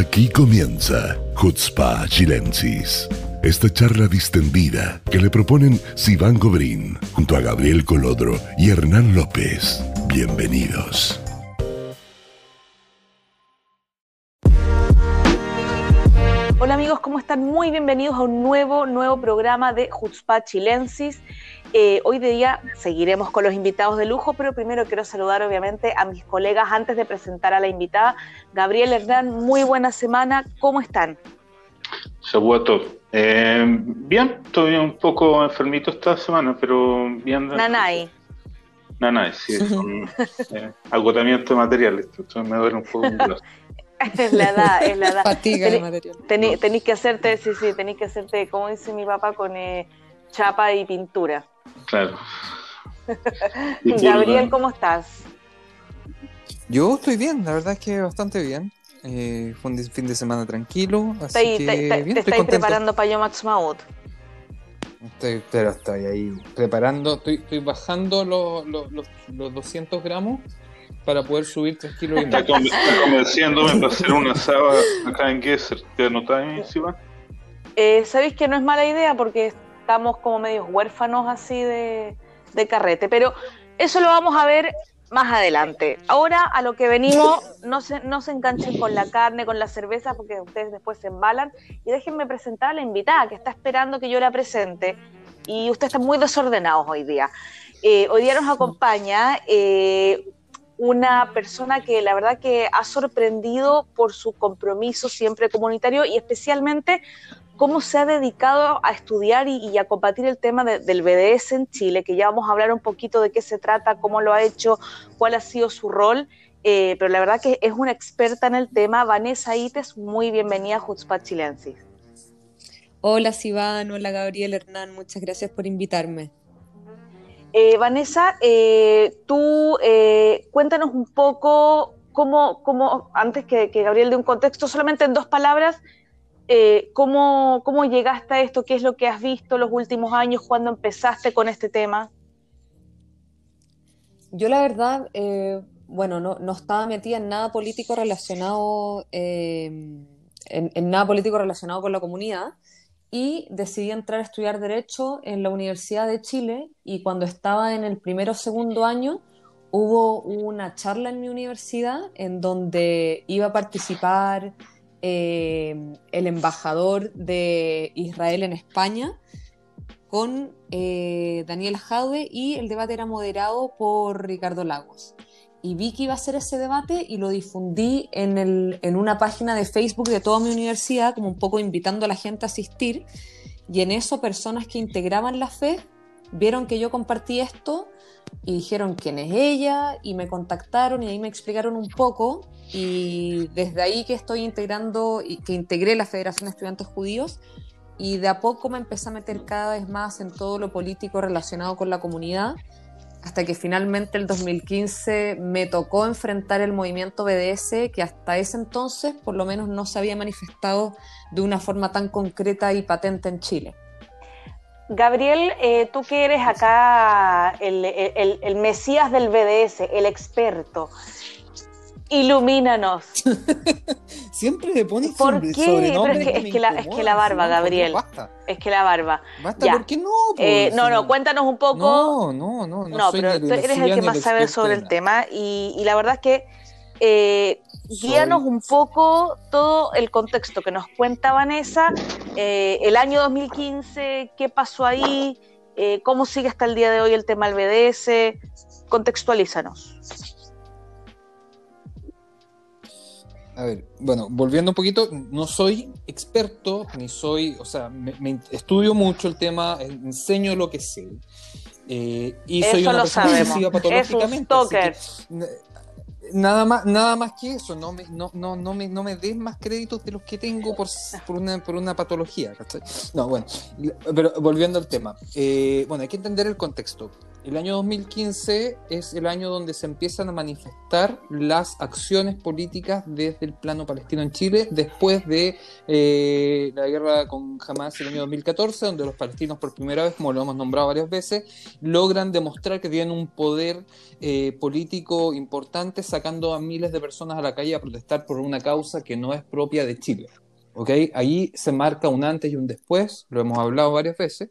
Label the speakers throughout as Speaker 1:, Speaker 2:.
Speaker 1: Aquí comienza Hutzpa Chilensis. Esta charla distendida que le proponen Sivan Gobrín junto a Gabriel Colodro y Hernán López. Bienvenidos.
Speaker 2: Hola amigos, ¿cómo están? Muy bienvenidos a un nuevo, nuevo programa de Hutzpa Chilensis. Eh, hoy de día seguiremos con los invitados de lujo, pero primero quiero saludar obviamente a mis colegas antes de presentar a la invitada. Gabriel Hernán, muy buena semana, ¿cómo están?
Speaker 3: Sabuato. Eh, bien, estoy un poco enfermito esta semana, pero bien.
Speaker 2: Nanay.
Speaker 3: Nanay, sí, un eh, agotamiento de materiales, esto me duele un poco.
Speaker 2: es la edad, es la edad.
Speaker 4: Fatiga de material.
Speaker 2: Tenéis que hacerte, sí, sí, tenéis que hacerte, como dice mi papá, con eh, chapa y pintura.
Speaker 3: Claro.
Speaker 2: Gabriel, ¿cómo estás?
Speaker 4: Yo estoy bien, la verdad es que bastante bien. Eh, fue un fin de semana tranquilo, así
Speaker 2: Te,
Speaker 4: que
Speaker 2: te, te,
Speaker 4: bien,
Speaker 2: te
Speaker 4: estoy
Speaker 2: estáis preparando para Yomax Maut.
Speaker 4: Estoy, pero estoy ahí preparando, estoy, estoy bajando los, los, los, los 200 gramos para poder subir 3 kilos y
Speaker 3: Está,
Speaker 4: medio.
Speaker 3: conven- está convenciéndome para hacer una asada acá en Gesser. ¿Te anotáis, Sivan?
Speaker 2: Eh, Sabéis que no es mala idea porque estamos como medios huérfanos así de, carrete, pero eso lo vamos a ver más adelante. Ahora a lo que venimos, no se, no se enganchen con la carne, con la cerveza, porque ustedes después se embalan. Y déjenme presentar a la invitada que está esperando que yo la presente. Y ustedes están muy desordenados hoy día. Eh, hoy día nos acompaña eh, una persona que la verdad que ha sorprendido por su compromiso siempre comunitario y especialmente cómo se ha dedicado a estudiar y, y a combatir el tema de- del BDS en Chile, que ya vamos a hablar un poquito de qué se trata, cómo lo ha hecho, cuál ha sido su rol, eh, pero la verdad que es una experta en el tema. Vanessa Ites, muy bienvenida a Jutzpa Chilensis.
Speaker 5: Hola Sivan, hola Gabriel Hernán, muchas gracias por invitarme.
Speaker 2: Eh, Vanessa, eh, tú cuéntanos un poco cómo, cómo antes que, que Gabriel dé un contexto, solamente en dos palabras, eh, cómo, cómo llegaste a esto, qué es lo que has visto los últimos años, cuándo empezaste con este tema.
Speaker 5: Yo la verdad, eh, bueno, no, no estaba metida en nada político relacionado, eh, en, en nada político relacionado con la comunidad y decidí entrar a estudiar Derecho en la Universidad de Chile y cuando estaba en el primero o segundo año hubo una charla en mi universidad en donde iba a participar eh, el embajador de Israel en España con eh, Daniel Jaude y el debate era moderado por Ricardo Lagos. Y vi que iba a ser ese debate y lo difundí en, el- en una página de Facebook de toda mi universidad, como un poco invitando a la gente a asistir. Y en eso personas que integraban la fe vieron que yo compartí esto y dijeron quién es ella y me contactaron y ahí me explicaron un poco y desde ahí que estoy integrando y que integré la Federación de Estudiantes Judíos y de a poco me empecé a meter cada vez más en todo lo político relacionado con la comunidad, hasta que finalmente el 2015 me tocó enfrentar el movimiento BDS, que hasta ese entonces por lo menos no se había manifestado de una forma tan concreta y patente en Chile.
Speaker 2: Gabriel, eh, tú que eres acá el, el- el Mesías del BDS, el experto, ilumínanos.
Speaker 4: Siempre le pones
Speaker 2: ¿Por
Speaker 4: sobre-
Speaker 2: qué? Pero es que- es que la- es que
Speaker 4: incomodan,
Speaker 2: la barba, Gabriel.
Speaker 4: Basta,
Speaker 2: Es que la barba.
Speaker 4: basta,
Speaker 2: Ya.
Speaker 4: ¿por qué no?
Speaker 2: Eh, no, no, cuéntanos un poco.
Speaker 4: No, no, no, no,
Speaker 2: No,
Speaker 4: soy
Speaker 2: pero tú eres el que más sabe sobre el tema y, y la verdad es que eh, guíanos un poco todo el contexto que nos cuenta Vanessa, eh, el año 2015, qué pasó ahí, eh, cómo sigue hasta el día de hoy el tema del BDS, contextualízanos.
Speaker 4: A ver, bueno, volviendo un poquito, no soy experto, ni soy, o sea, me, me estudio mucho el tema, enseño lo que sé. eh, y soy una
Speaker 2: lo
Speaker 4: persona
Speaker 2: sabemos.
Speaker 4: obsesiva
Speaker 2: Es un
Speaker 4: patológicamente. así
Speaker 2: stalker.
Speaker 4: que, n- nada más, nada más que eso, no me, no, no, no me, no me des más créditos de los que tengo por, s- por, una, por una patología, ¿cachai? No, bueno, pero volviendo al tema, eh, bueno, hay que entender el contexto. El año 2015 es el año donde se empiezan a manifestar las acciones políticas desde el plano palestino en Chile, después de eh, la guerra con Hamas el año 2014, donde los palestinos por primera vez, como lo hemos nombrado varias veces, logran demostrar que tienen un poder eh, político importante, sacando a miles de personas a la calle a protestar por una causa que no es propia de Chile. ¿Okay? Ahí se marca un antes y un después, lo hemos hablado varias veces.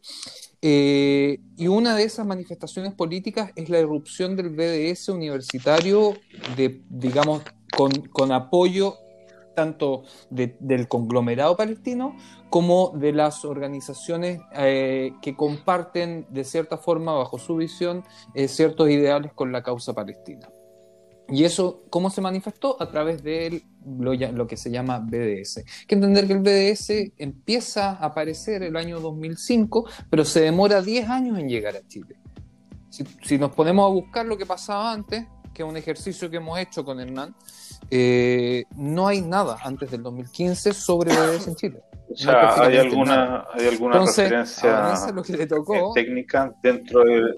Speaker 4: Eh, y una de esas manifestaciones políticas es la irrupción del BDS universitario, de, digamos, con, apoyo tanto del conglomerado palestino como de las organizaciones eh, que comparten de cierta forma, bajo su visión, eh, ciertos ideales con la causa palestina. Y eso, ¿cómo se manifestó? A través de lo, que se llama BDS. Hay que entender que el BDS empieza a aparecer el año 2005, pero se demora 10 años en llegar a Chile. Si, nos ponemos a buscar lo que pasaba antes, que es un ejercicio que hemos hecho con Hernán, eh, no hay nada antes del 2015 sobre BDS en Chile.
Speaker 3: O sea, hay, alguna, hay alguna referencia técnica dentro de,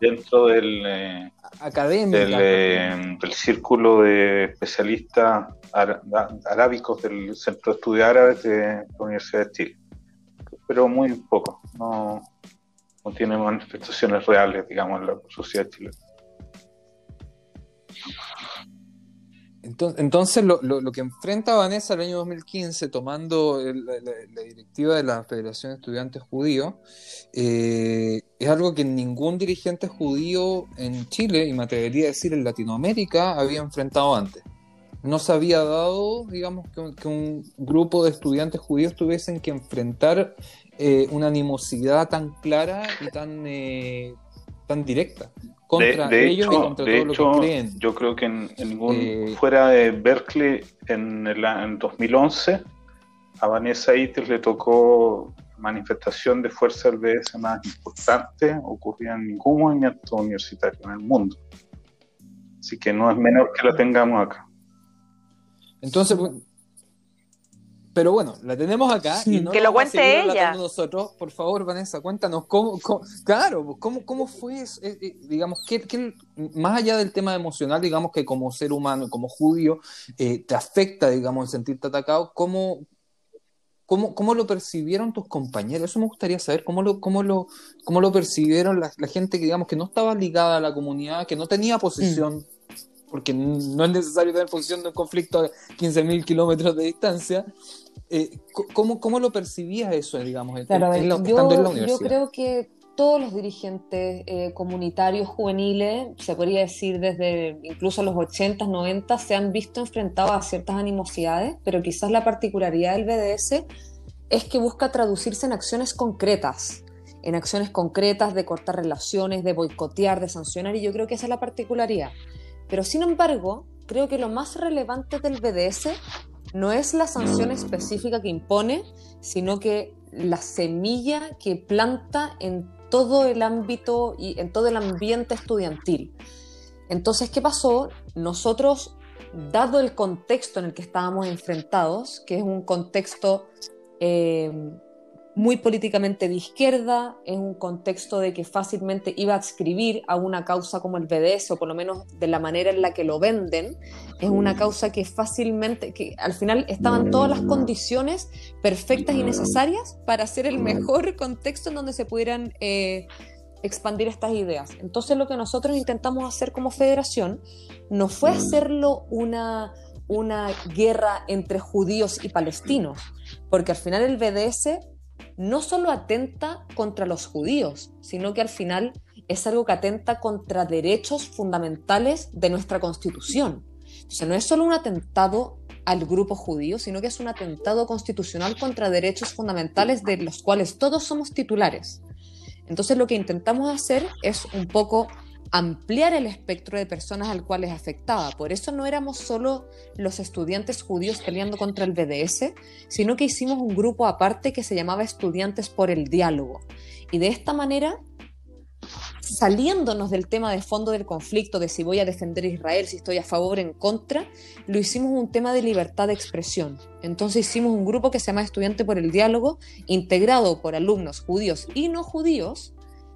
Speaker 3: dentro del, eh, eh, del, círculo de especialistas arábicos del Centro de Estudios Árabes de la Universidad de Chile. Pero muy poco, no, no tiene manifestaciones reales, digamos, en la sociedad chilena.
Speaker 4: Entonces, lo, que enfrenta Vanessa el año 2015, tomando la, directiva de la Federación de Estudiantes Judíos, eh, es algo que ningún dirigente judío en Chile, y me atrevería a decir en Latinoamérica, había enfrentado antes. No se había dado, digamos, que, un grupo de estudiantes judíos tuviesen que enfrentar eh, una animosidad tan clara y tan, eh, tan directa
Speaker 3: de, hecho, de hecho, Yo creo que en, ningún, eh, fuera de Berkeley en, el, en 2011, a Vanessa Ites le tocó manifestación de fuerza del BS más importante, ocurría en ningún movimiento universitario en el mundo. Así que no es menor que la tengamos acá.
Speaker 4: Entonces, pero bueno, la tenemos acá y no
Speaker 2: que lo cuente ella.
Speaker 4: Nosotros, por favor, Vanessa, cuéntanos cómo, claro, cómo, cómo fue, eh, eh, digamos, que, más allá del tema emocional, digamos que como ser humano, como judío, eh, te afecta, digamos, el sentirte atacado, ¿cómo, cómo, cómo lo percibieron tus compañeros? Eso me gustaría saber, cómo lo, cómo lo, cómo lo percibieron la, gente que, digamos, que no estaba ligada a la comunidad, que no tenía posición. Mm. Porque no es necesario tener posición de un conflicto a 15.000 kilómetros de distancia, eh, ¿cómo, lo percibías eso, digamos,
Speaker 5: yo, estando en la universidad? Yo creo que todos los dirigentes eh, comunitarios juveniles, se podría decir desde incluso los 80, 90, se han visto enfrentados a ciertas animosidades, pero quizás la particularidad del BDS es que busca traducirse en acciones concretas, en acciones concretas de cortar relaciones, de boicotear, de sancionar, y yo creo que esa es la particularidad. Pero sin embargo, creo que lo más relevante del BDS no es la sanción específica que impone, sino que la semilla que planta en todo el ámbito y en todo el ambiente estudiantil. Entonces, ¿qué pasó? Nosotros, dado el contexto en el que estábamos enfrentados, que es un contexto eh, muy políticamente de izquierda, es un contexto de que fácilmente iba a escribir a una causa como el BDS, o por lo menos de la manera en la que lo venden, es una causa que fácilmente, que al final estaban todas las condiciones perfectas y necesarias para ser el mejor contexto en donde se pudieran eh, expandir estas ideas. Entonces lo que nosotros intentamos hacer como federación no fue hacerlo una una guerra entre judíos y palestinos, porque al final el BDS no solo atenta contra los judíos, sino que al final es algo que atenta contra derechos fundamentales de nuestra constitución. Entonces no es solo un atentado al grupo judío, sino que es un atentado constitucional contra derechos fundamentales de los cuales todos somos titulares. Entonces lo que intentamos hacer es un poco ampliar el espectro de personas al cual es afectada. Por eso no éramos solo los estudiantes judíos peleando contra el BDS, sino que hicimos un grupo aparte que se llamaba Estudiantes por el Diálogo. Y de esta manera, saliéndonos del tema de fondo del conflicto, de si voy a defender a Israel, si estoy a favor o en contra, lo hicimos un tema de libertad de expresión. Entonces hicimos un grupo que se llama Estudiante por el Diálogo, integrado por alumnos judíos y no judíos,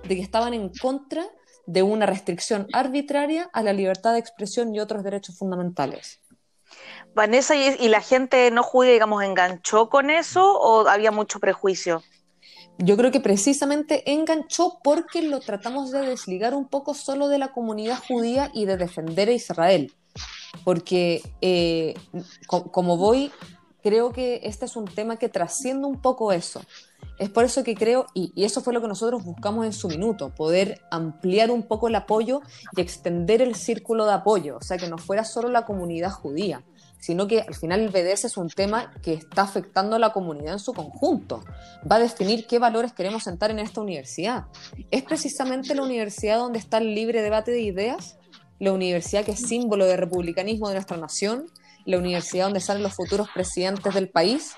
Speaker 5: de que estaban en contra de una restricción arbitraria a la libertad de expresión y otros derechos fundamentales.
Speaker 2: Vanessa, ¿y, la gente no judía, digamos, enganchó con eso o había mucho prejuicio?
Speaker 5: Yo creo que precisamente enganchó porque lo tratamos de desligar un poco solo de la comunidad judía y de defender a Israel. Porque eh, como voy, creo que este es un tema que trasciende un poco eso. Es por eso que creo, y, eso fue lo que nosotros buscamos en su minuto, poder ampliar un poco el apoyo y extender el círculo de apoyo, o sea, que no fuera solo la comunidad judía, sino que al final el BDS es un tema que está afectando a la comunidad en su conjunto. Va a definir qué valores queremos sentar en esta universidad. ¿Es precisamente la universidad donde está el libre debate de ideas? ¿La universidad que es símbolo de republicanismo de nuestra nación? ¿La universidad donde salen los futuros presidentes del país?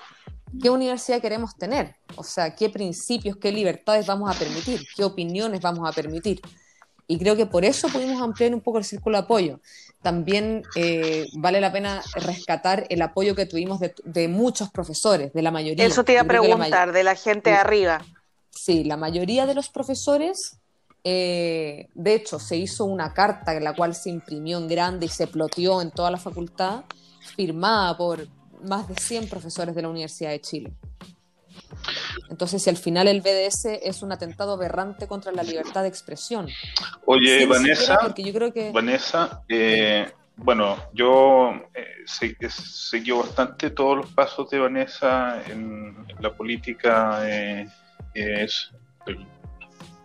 Speaker 5: Qué universidad queremos tener, o sea, qué principios, qué libertades vamos a permitir, qué opiniones vamos a permitir. Y creo que por eso pudimos ampliar un poco el círculo de apoyo. También eh, vale la pena rescatar el apoyo que tuvimos de, muchos profesores, de la mayoría.
Speaker 2: Eso te iba a preguntar, de la gente de arriba.
Speaker 5: Sí, la mayoría de los profesores, eh, de hecho, se hizo una carta en la cual se imprimió en grande y se ploteó en toda la facultad, firmada por, más de 100 profesores de la Universidad de Chile. Entonces, si al final el BDS es un atentado aberrante contra la libertad de expresión.
Speaker 3: Oye, Vanessa, yo creo que... Vanessa, eh, bueno, yo eh, seguí bastante todos los pasos de Vanessa en, la política eh, es,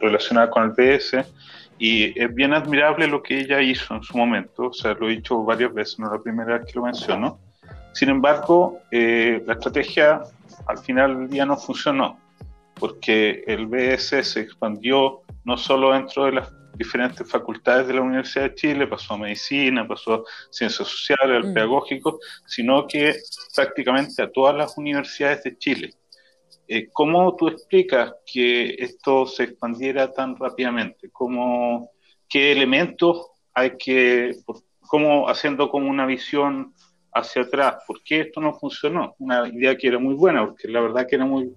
Speaker 3: relacionada con el BS y es bien admirable lo que ella hizo en su momento, o sea, lo he dicho varias veces, no es la primera vez que lo menciono sin embargo, eh, la estrategia al final del día no funcionó, porque el BS se expandió no solo dentro de las diferentes facultades de la Universidad de Chile, pasó a medicina, pasó a ciencias sociales, al mm. pedagógico, sino que prácticamente a todas las universidades de Chile. Eh, ¿Cómo tú explicas que esto se expandiera tan rápidamente? ¿Cómo, ¿Qué elementos hay que, cómo haciendo como una visión hacia atrás, ¿por qué esto no funcionó? Una idea que era muy buena, porque la verdad que era muy,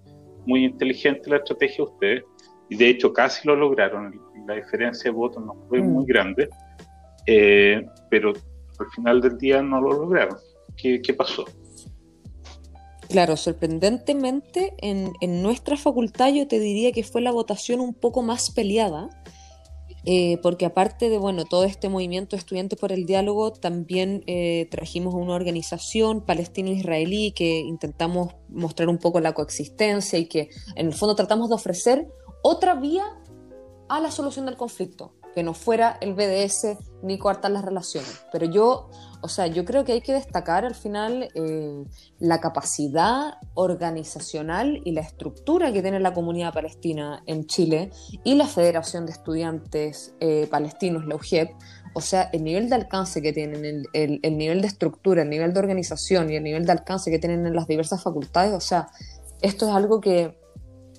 Speaker 3: muy inteligente la estrategia de ustedes, y de hecho casi lo lograron, la diferencia de votos no fue muy mm. grande, eh, pero al final del día no lo lograron. ¿Qué, qué pasó?
Speaker 5: Claro, sorprendentemente en, en, nuestra facultad yo te diría que fue la votación un poco más peleada, eh, porque aparte de bueno, todo este movimiento Estudiantes por el Diálogo, también eh, trajimos una organización palestino-israelí que intentamos mostrar un poco la coexistencia y que en el fondo tratamos de ofrecer otra vía a la solución del conflicto, que no fuera el BDS ni coartar las relaciones. Pero yo o sea, yo creo que hay que destacar al final eh, la capacidad organizacional y la estructura que tiene la comunidad palestina en Chile y la Federación de Estudiantes eh, Palestinos, la UGEP. O sea, el nivel de alcance que tienen, el, el, nivel de estructura, el nivel de organización y el nivel de alcance que tienen en las diversas facultades, o sea, esto es algo que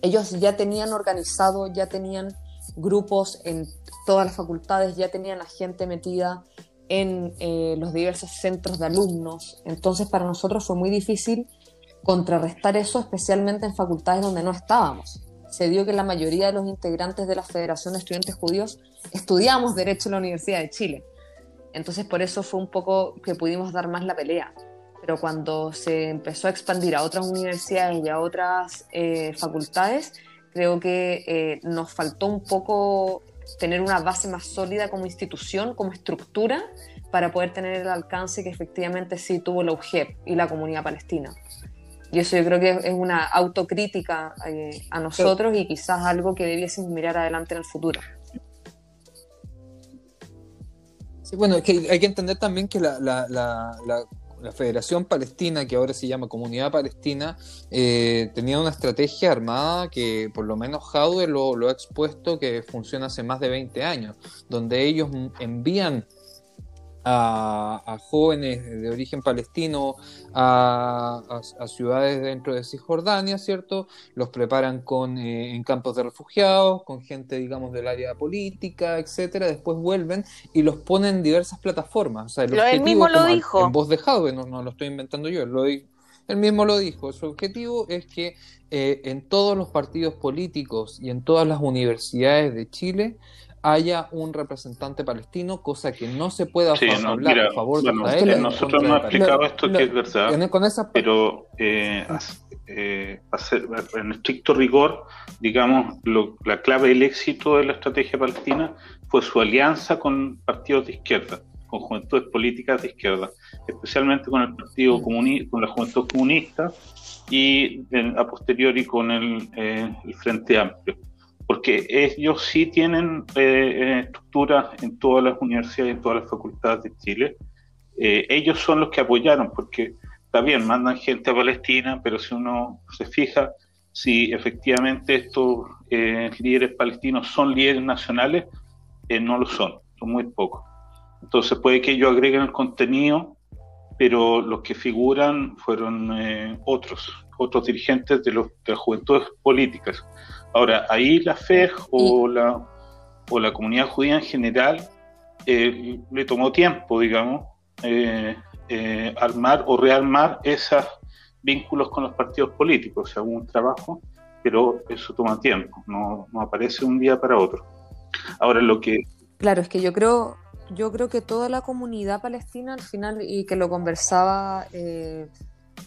Speaker 5: ellos ya tenían organizado, ya tenían grupos en todas las facultades, ya tenían a gente metida en eh, los diversos centros de alumnos. Entonces para nosotros fue muy difícil contrarrestar eso, especialmente en facultades donde no estábamos. Se dio que la mayoría de los integrantes de la Federación de Estudiantes Judíos estudiamos Derecho en la Universidad de Chile. Entonces por eso fue un poco que pudimos dar más la pelea. Pero cuando se empezó a expandir a otras universidades y a otras eh, facultades, creo que eh, nos faltó un poco tener una base más sólida como institución, como estructura, para poder tener el alcance que efectivamente sí tuvo la UGEP y la comunidad palestina. Y eso yo creo que es una autocrítica eh, a nosotros y quizás algo que debiésemos mirar adelante en el futuro.
Speaker 4: Sí, bueno, hay que entender también que la Federación Palestina, que ahora se llama Comunidad Palestina, eh, tenía una estrategia armada que por lo menos Jaude lo, lo, ha expuesto que funciona hace más de 20 años, donde ellos envían a, jóvenes de origen palestino a, ciudades dentro de Cisjordania, ¿cierto? Los preparan con, eh, en campos de refugiados, con gente, digamos, del área política, etcétera. Después vuelven y los ponen en diversas plataformas. O sea,
Speaker 2: él mismo lo dijo.
Speaker 4: En voz de Jaude, no, lo estoy inventando yo, lo, Él mismo lo dijo, su objetivo es que eh, en todos los partidos políticos y en todas las universidades de Chile haya un representante palestino, cosa que no se puede hablar a favor de Israel.
Speaker 3: nosotros hemos explicado esto que es verdad, con esa... pero eh, eh, en estricto rigor, digamos, la clave del éxito de la estrategia palestina fue su alianza con partidos de izquierda, con juventudes políticas de izquierda, especialmente con el Partido Comunista, con la Juventud Comunista y a posteriori con el, eh, el Frente Amplio porque ellos sí tienen eh, eh, estructuras en todas las universidades, en todas las facultades de Chile. Eh, ellos son los que apoyaron, porque está bien, mandan gente a Palestina, pero si uno se fija, si efectivamente estos líderes palestinos son líderes nacionales, no lo son, son muy pocos. Entonces puede que ellos agreguen el contenido, pero los que figuran fueron otros, otros dirigentes de, los, de las juventudes políticas. Ahora, ahí la FEJ o, la, o la comunidad judía en general eh, le tomó tiempo, digamos, eh, eh, armar o rearmar esos vínculos con los partidos políticos. O sea, un trabajo, pero eso toma tiempo, no, no aparece un día para otro. Ahora, lo que...
Speaker 5: Claro, es que yo creo, yo creo que toda la comunidad palestina al final, y que lo conversaba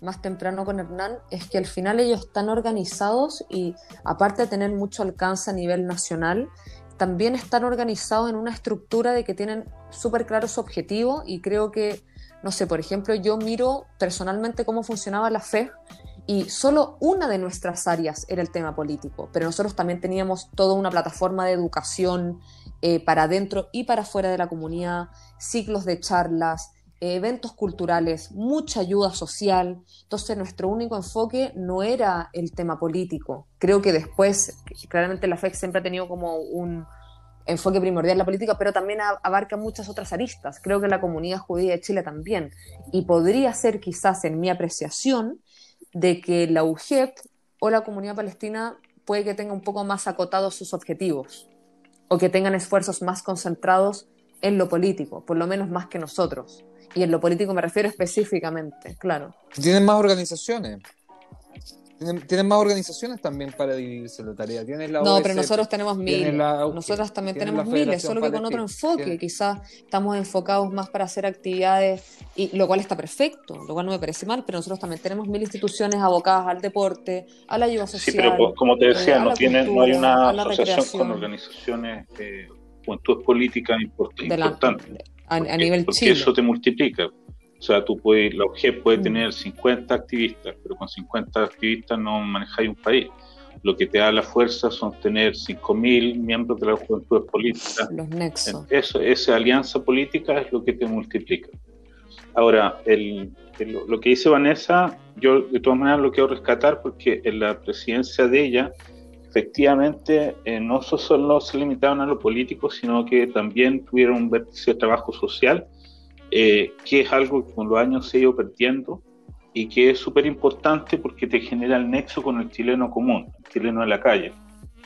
Speaker 5: más temprano con Hernán, es que al final ellos están organizados y aparte de tener mucho alcance a nivel nacional, también están organizados en una estructura de que tienen súper claro su objetivo y creo que, no sé, por ejemplo, yo miro personalmente cómo funcionaba la fe y solo una de nuestras áreas era el tema político, pero nosotros también teníamos toda una plataforma de educación eh, para dentro y para fuera de la comunidad, ciclos de charlas, eventos culturales, mucha ayuda social. Entonces nuestro único enfoque no era el tema político. Creo que después, claramente la FEC siempre ha tenido como un enfoque primordial en la política, pero también abarca muchas otras aristas. Creo que la comunidad judía de Chile también. Y podría ser quizás en mi apreciación de que la UGEP o la comunidad palestina puede que tenga un poco más acotados sus objetivos o que tengan esfuerzos más concentrados en lo político, por lo menos más que nosotros. Y en lo político me refiero específicamente, claro.
Speaker 4: Tienen más organizaciones. Tienen, más organizaciones también para dividirse la tarea.
Speaker 5: no, pero nosotros tenemos miles. Nosotros también tenemos miles, solo que con otro enfoque. Quizás estamos enfocados más para hacer actividades, y lo cual está perfecto, lo cual no me parece mal, pero nosotros también tenemos mil instituciones abocadas al deporte, a la ayuda social. Sí,
Speaker 3: pero como te decía, eh, no, tienen, no hay una asociación con organizaciones, eh, juventudes políticas importantes
Speaker 5: a, nivel
Speaker 3: porque eso te multiplica. O sea, tú puedes, la OG puede mm. tener 50 activistas, pero con 50 activistas no manejáis un país. Lo que te da la fuerza son tener 5.000 miembros de la juventud política.
Speaker 5: Los nexos.
Speaker 3: Eso, esa alianza política es lo que te multiplica. Ahora, el, lo que dice Vanessa, yo de todas maneras lo quiero rescatar porque en la presidencia de ella efectivamente eh, no solo se limitaban a lo político, sino que también tuvieron un vértice de trabajo social, eh, que es algo que con los años se ha ido perdiendo y que es súper importante porque te genera el nexo con el chileno común, el chileno de la calle.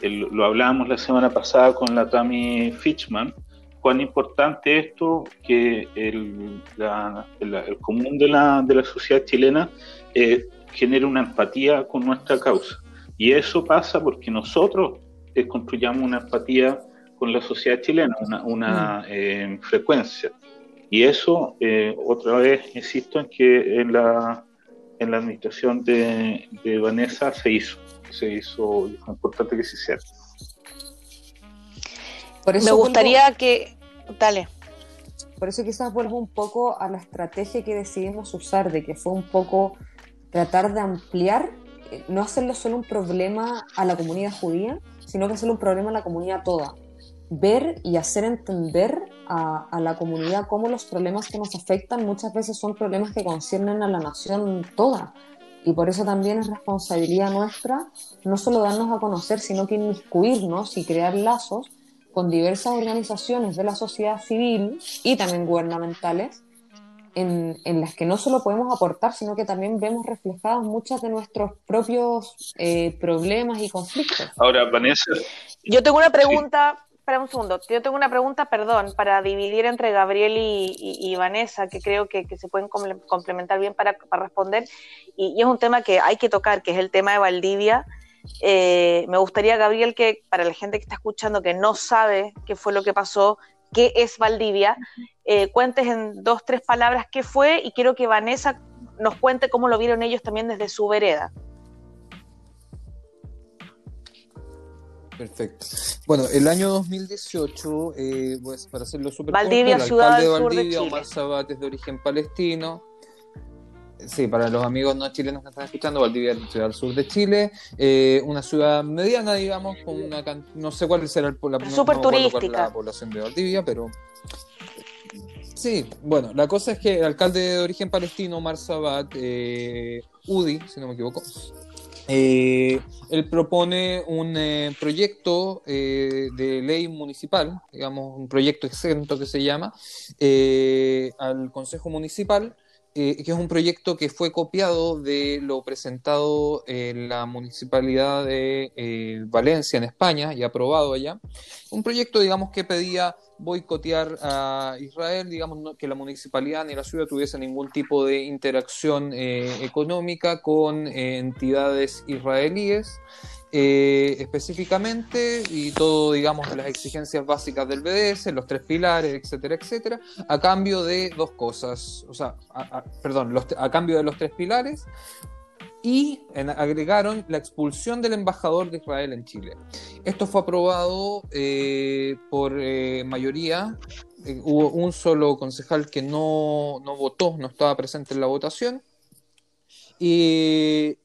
Speaker 3: lo hablábamos la semana pasada con la Tami Fitchman, cuán importante esto que el, el común de la, de la sociedad chilena eh, una empatía con nuestra causa. Y eso pasa porque nosotros eh, construyamos una empatía con la sociedad chilena, una, mm. eh, frecuencia. Y eso, eh, otra vez, insisto en que en la, en la administración de, Vanessa se hizo, se hizo, y fue importante que se hiciera.
Speaker 2: Por eso Me gustaría que, dale.
Speaker 5: Por eso quizás vuelvo un poco a la estrategia que decidimos usar, de que fue un poco tratar de ampliar no hacerlo solo un problema a la comunidad judía, sino que hacerlo un problema a la comunidad toda. Ver y hacer entender a, la comunidad cómo los problemas que nos afectan muchas veces son problemas que conciernen a la nación toda. Y por eso también es responsabilidad nuestra no solo darnos a conocer, sino que inmiscuirnos y crear lazos con diversas organizaciones de la sociedad civil y también gubernamentales en, las que no solo podemos aportar, sino que también vemos reflejados muchos de nuestros propios eh, problemas y conflictos.
Speaker 3: Ahora, Vanessa.
Speaker 2: Yo tengo una pregunta espera un segundo. Yo tengo una pregunta, perdón, para dividir entre Gabriel y, Vanessa, que creo que, se pueden complementar bien para, responder. Y, es un tema que hay que tocar, que es el tema de Valdivia. Eh, me gustaría, Gabriel, que para la gente que está escuchando que no sabe qué fue lo que pasó, qué es Valdivia, eh, cuentes en dos, tres palabras qué fue y quiero que Vanessa nos cuente cómo lo vieron ellos también desde su vereda.
Speaker 4: Perfecto. Bueno, el año 2018, eh, pues, para hacerlo súper
Speaker 2: Valdivia,
Speaker 4: corto,
Speaker 2: el ciudad alcalde de Valdivia,
Speaker 4: Omar Sabat, es de origen palestino. Sí, para los amigos no chilenos que están escuchando, Valdivia es la ciudad del sur de Chile, eh, una ciudad mediana, digamos, con una no sé cuál será el, la,
Speaker 2: Super turística.
Speaker 4: la población de Valdivia, pero sí, bueno, la cosa es que el alcalde de origen palestino, Omar Sabat, eh, UDI, si no me equivoco, eh, él propone un eh, proyecto de ley municipal, digamos, un proyecto exento que se llama, al Consejo Municipal, que es un proyecto que fue copiado de lo presentado en la Municipalidad de Valencia, en España, y aprobado allá. Un proyecto, digamos, que pedía boicotear a Israel, digamos que la municipalidad ni la ciudad tuviese ningún tipo de interacción eh, económica con eh, entidades israelíes. Eh, específicamente y todo, digamos, las exigencias básicas del BDS, los tres pilares, etcétera, etcétera, a cambio de dos cosas, o sea, perdón, a cambio de los tres pilares, y agregaron la expulsión del embajador de Israel en Chile. Esto fue aprobado eh, por eh, mayoría. Hubo un solo concejal que no, no, votó, no estaba presente en la votación. Y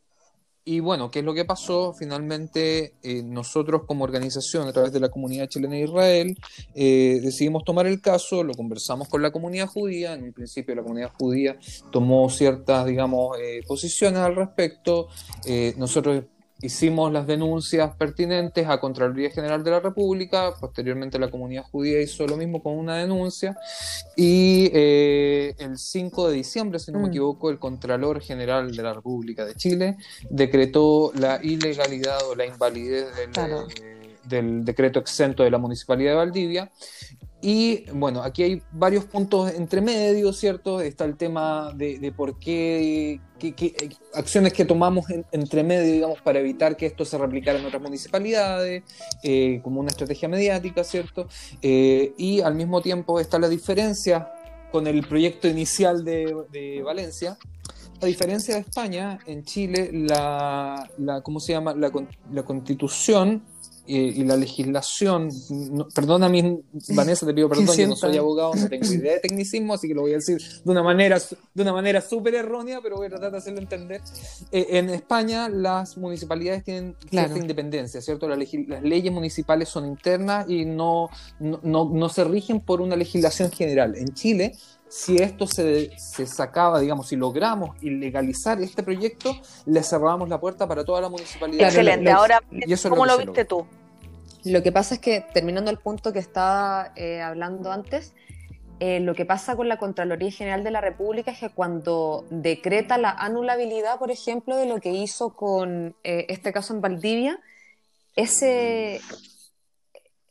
Speaker 4: y bueno, ¿qué es lo que pasó? Finalmente, eh, nosotros como organización, a través de la comunidad chilena de Israel, eh, decidimos tomar el caso, lo conversamos con la comunidad judía, en un principio la comunidad judía tomó ciertas, digamos, eh, posiciones al respecto, nosotros hicimos las denuncias pertinentes a Contraloría General de la República, posteriormente la comunidad judía hizo lo mismo con una denuncia y eh, el 5 de diciembre, si no me mm. equivoco, el Contralor General de la República de Chile decretó la ilegalidad o la invalidez del decreto exento de la Municipalidad de Valdivia y bueno, aquí hay varios puntos entre medio, ¿cierto? Está el tema de, por qué, qué, acciones que tomamos entre medio, digamos, para evitar que esto se replicara en otras municipalidades, eh, como una estrategia mediática, ¿cierto? Eh, y al mismo tiempo está la diferencia con el proyecto inicial de, Valencia. A diferencia de España, en Chile, la, la ¿cómo se llama? La, la constitución y la legislación, perdona mi Vanessa, te pido perdón, yo no soy abogado, no tengo idea de tecnicismo, así que lo voy a decir de una manera de una manera súper errónea, pero voy a tratar de hacerlo entender. Eh, en España las municipalidades tienen cierta independencia, ¿cierto? las leyes municipales son internas y no, no, no, se rigen por una legislación general. En Chile si esto se, se, sacaba, digamos, si logramos ilegalizar este proyecto, le cerramos la puerta para toda la municipalidad.
Speaker 2: Excelente. Ahora, ¿cómo lo, viste tú?
Speaker 5: Lo que pasa es que, terminando el punto que estaba eh, hablando antes, eh, lo que pasa con la Contraloría General de la República es que cuando decreta la anulabilidad, por ejemplo, de lo que hizo con eh, este caso en Valdivia, ese,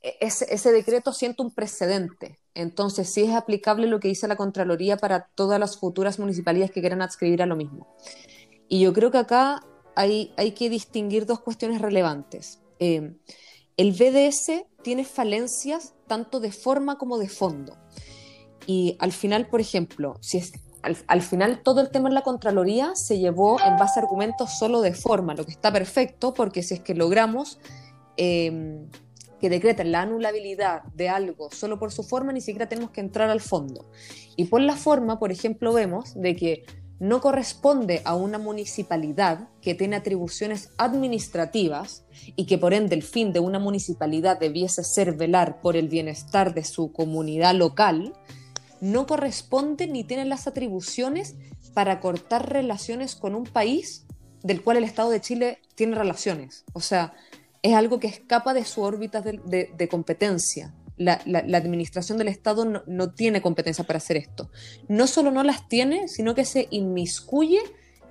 Speaker 5: ese, decreto siente un precedente. Entonces, sí es aplicable lo que dice la Contraloría para todas las futuras municipalidades que quieran adscribir a lo mismo. Y yo creo que acá hay, hay que distinguir dos cuestiones relevantes el BDS tiene falencias tanto de forma como de fondo. Y al final, por ejemplo, si es, al, final todo el tema en la Contraloría se llevó en base a argumentos solo de forma, lo que está perfecto, porque si es que logramos em, que decreten la anulabilidad de algo solo por su forma, ni siquiera tenemos que entrar al fondo. Y por la forma, por ejemplo, vemos de que no corresponde a una municipalidad que tiene atribuciones administrativas y que por ende el fin de una municipalidad debiese ser velar por el bienestar de su comunidad local, no corresponde ni tiene las atribuciones para cortar relaciones con un país del cual el Estado de Chile tiene relaciones. O sea, es algo que escapa de su órbita de, competencia la, administración del Estado no, tiene competencia para hacer esto. No solo no las tiene, sino que se inmiscuye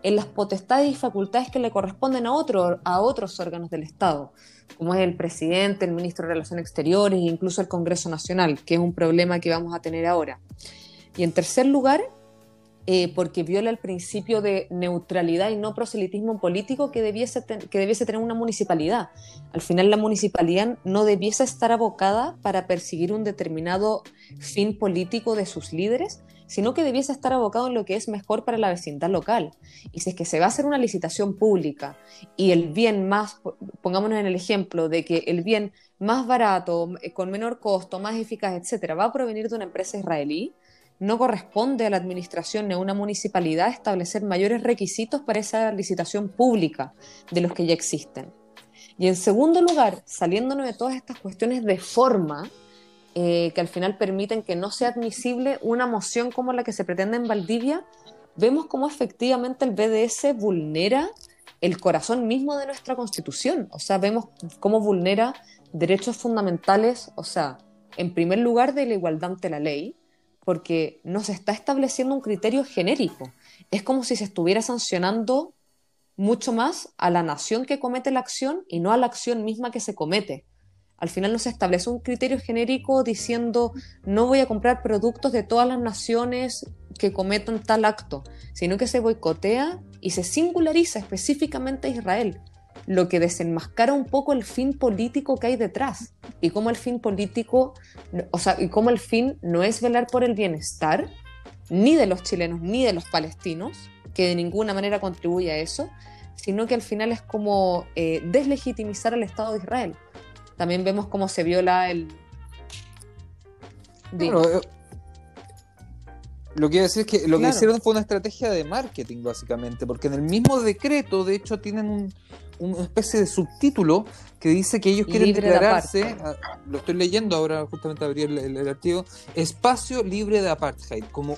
Speaker 5: en las potestades y facultades que le corresponden a, otro, a otros órganos del Estado, como es el presidente, el ministro de Relaciones Exteriores e incluso el Congreso Nacional, que es un problema que vamos a tener ahora. Y en tercer lugar, eh, porque viola el principio de neutralidad y no proselitismo político que debiese, que debiese tener una municipalidad. Al final la municipalidad no debiese estar abocada para perseguir un determinado fin político de sus líderes, sino que debiese estar abocado en lo que es mejor para la vecindad local. Y si es que se va a hacer una licitación pública y el bien más, pongámonos en el ejemplo de que el bien más barato, con menor costo, más eficaz, etcétera, va a provenir de una empresa israelí, no corresponde a la administración ni a una municipalidad establecer mayores requisitos para esa licitación pública de los que ya existen. Y en segundo lugar, saliéndonos de todas estas cuestiones de forma, eh, que al final permiten que no sea admisible una moción como la que se pretende en Valdivia, vemos cómo efectivamente el BDS vulnera el corazón mismo de nuestra constitución. O sea, vemos cómo vulnera derechos fundamentales, o sea, en primer lugar de la igualdad ante la ley, porque no se está estableciendo un criterio genérico. Es como si se estuviera sancionando mucho más a la nación que comete la acción y no a la acción misma que se comete. Al final no se establece un criterio genérico diciendo no voy a comprar productos de todas las naciones que cometan tal acto, sino que se boicotea y se singulariza específicamente a Israel, lo que desenmascara un poco el fin político que hay detrás y cómo el fin político, o sea, y cómo el fin no es velar por el bienestar ni de los chilenos ni de los palestinos, que de ninguna manera contribuye a eso, sino que al final es como eh, deslegitimizar al Estado de Israel. También vemos cómo se viola el...
Speaker 4: Eh, lo que decir es que lo que hicieron fue una estrategia de marketing, básicamente, porque en el mismo decreto, de hecho, tienen un, una especie de subtítulo que dice que ellos quieren declararse, ah, lo estoy leyendo ahora, justamente abrí el, archivo, espacio libre de apartheid, como,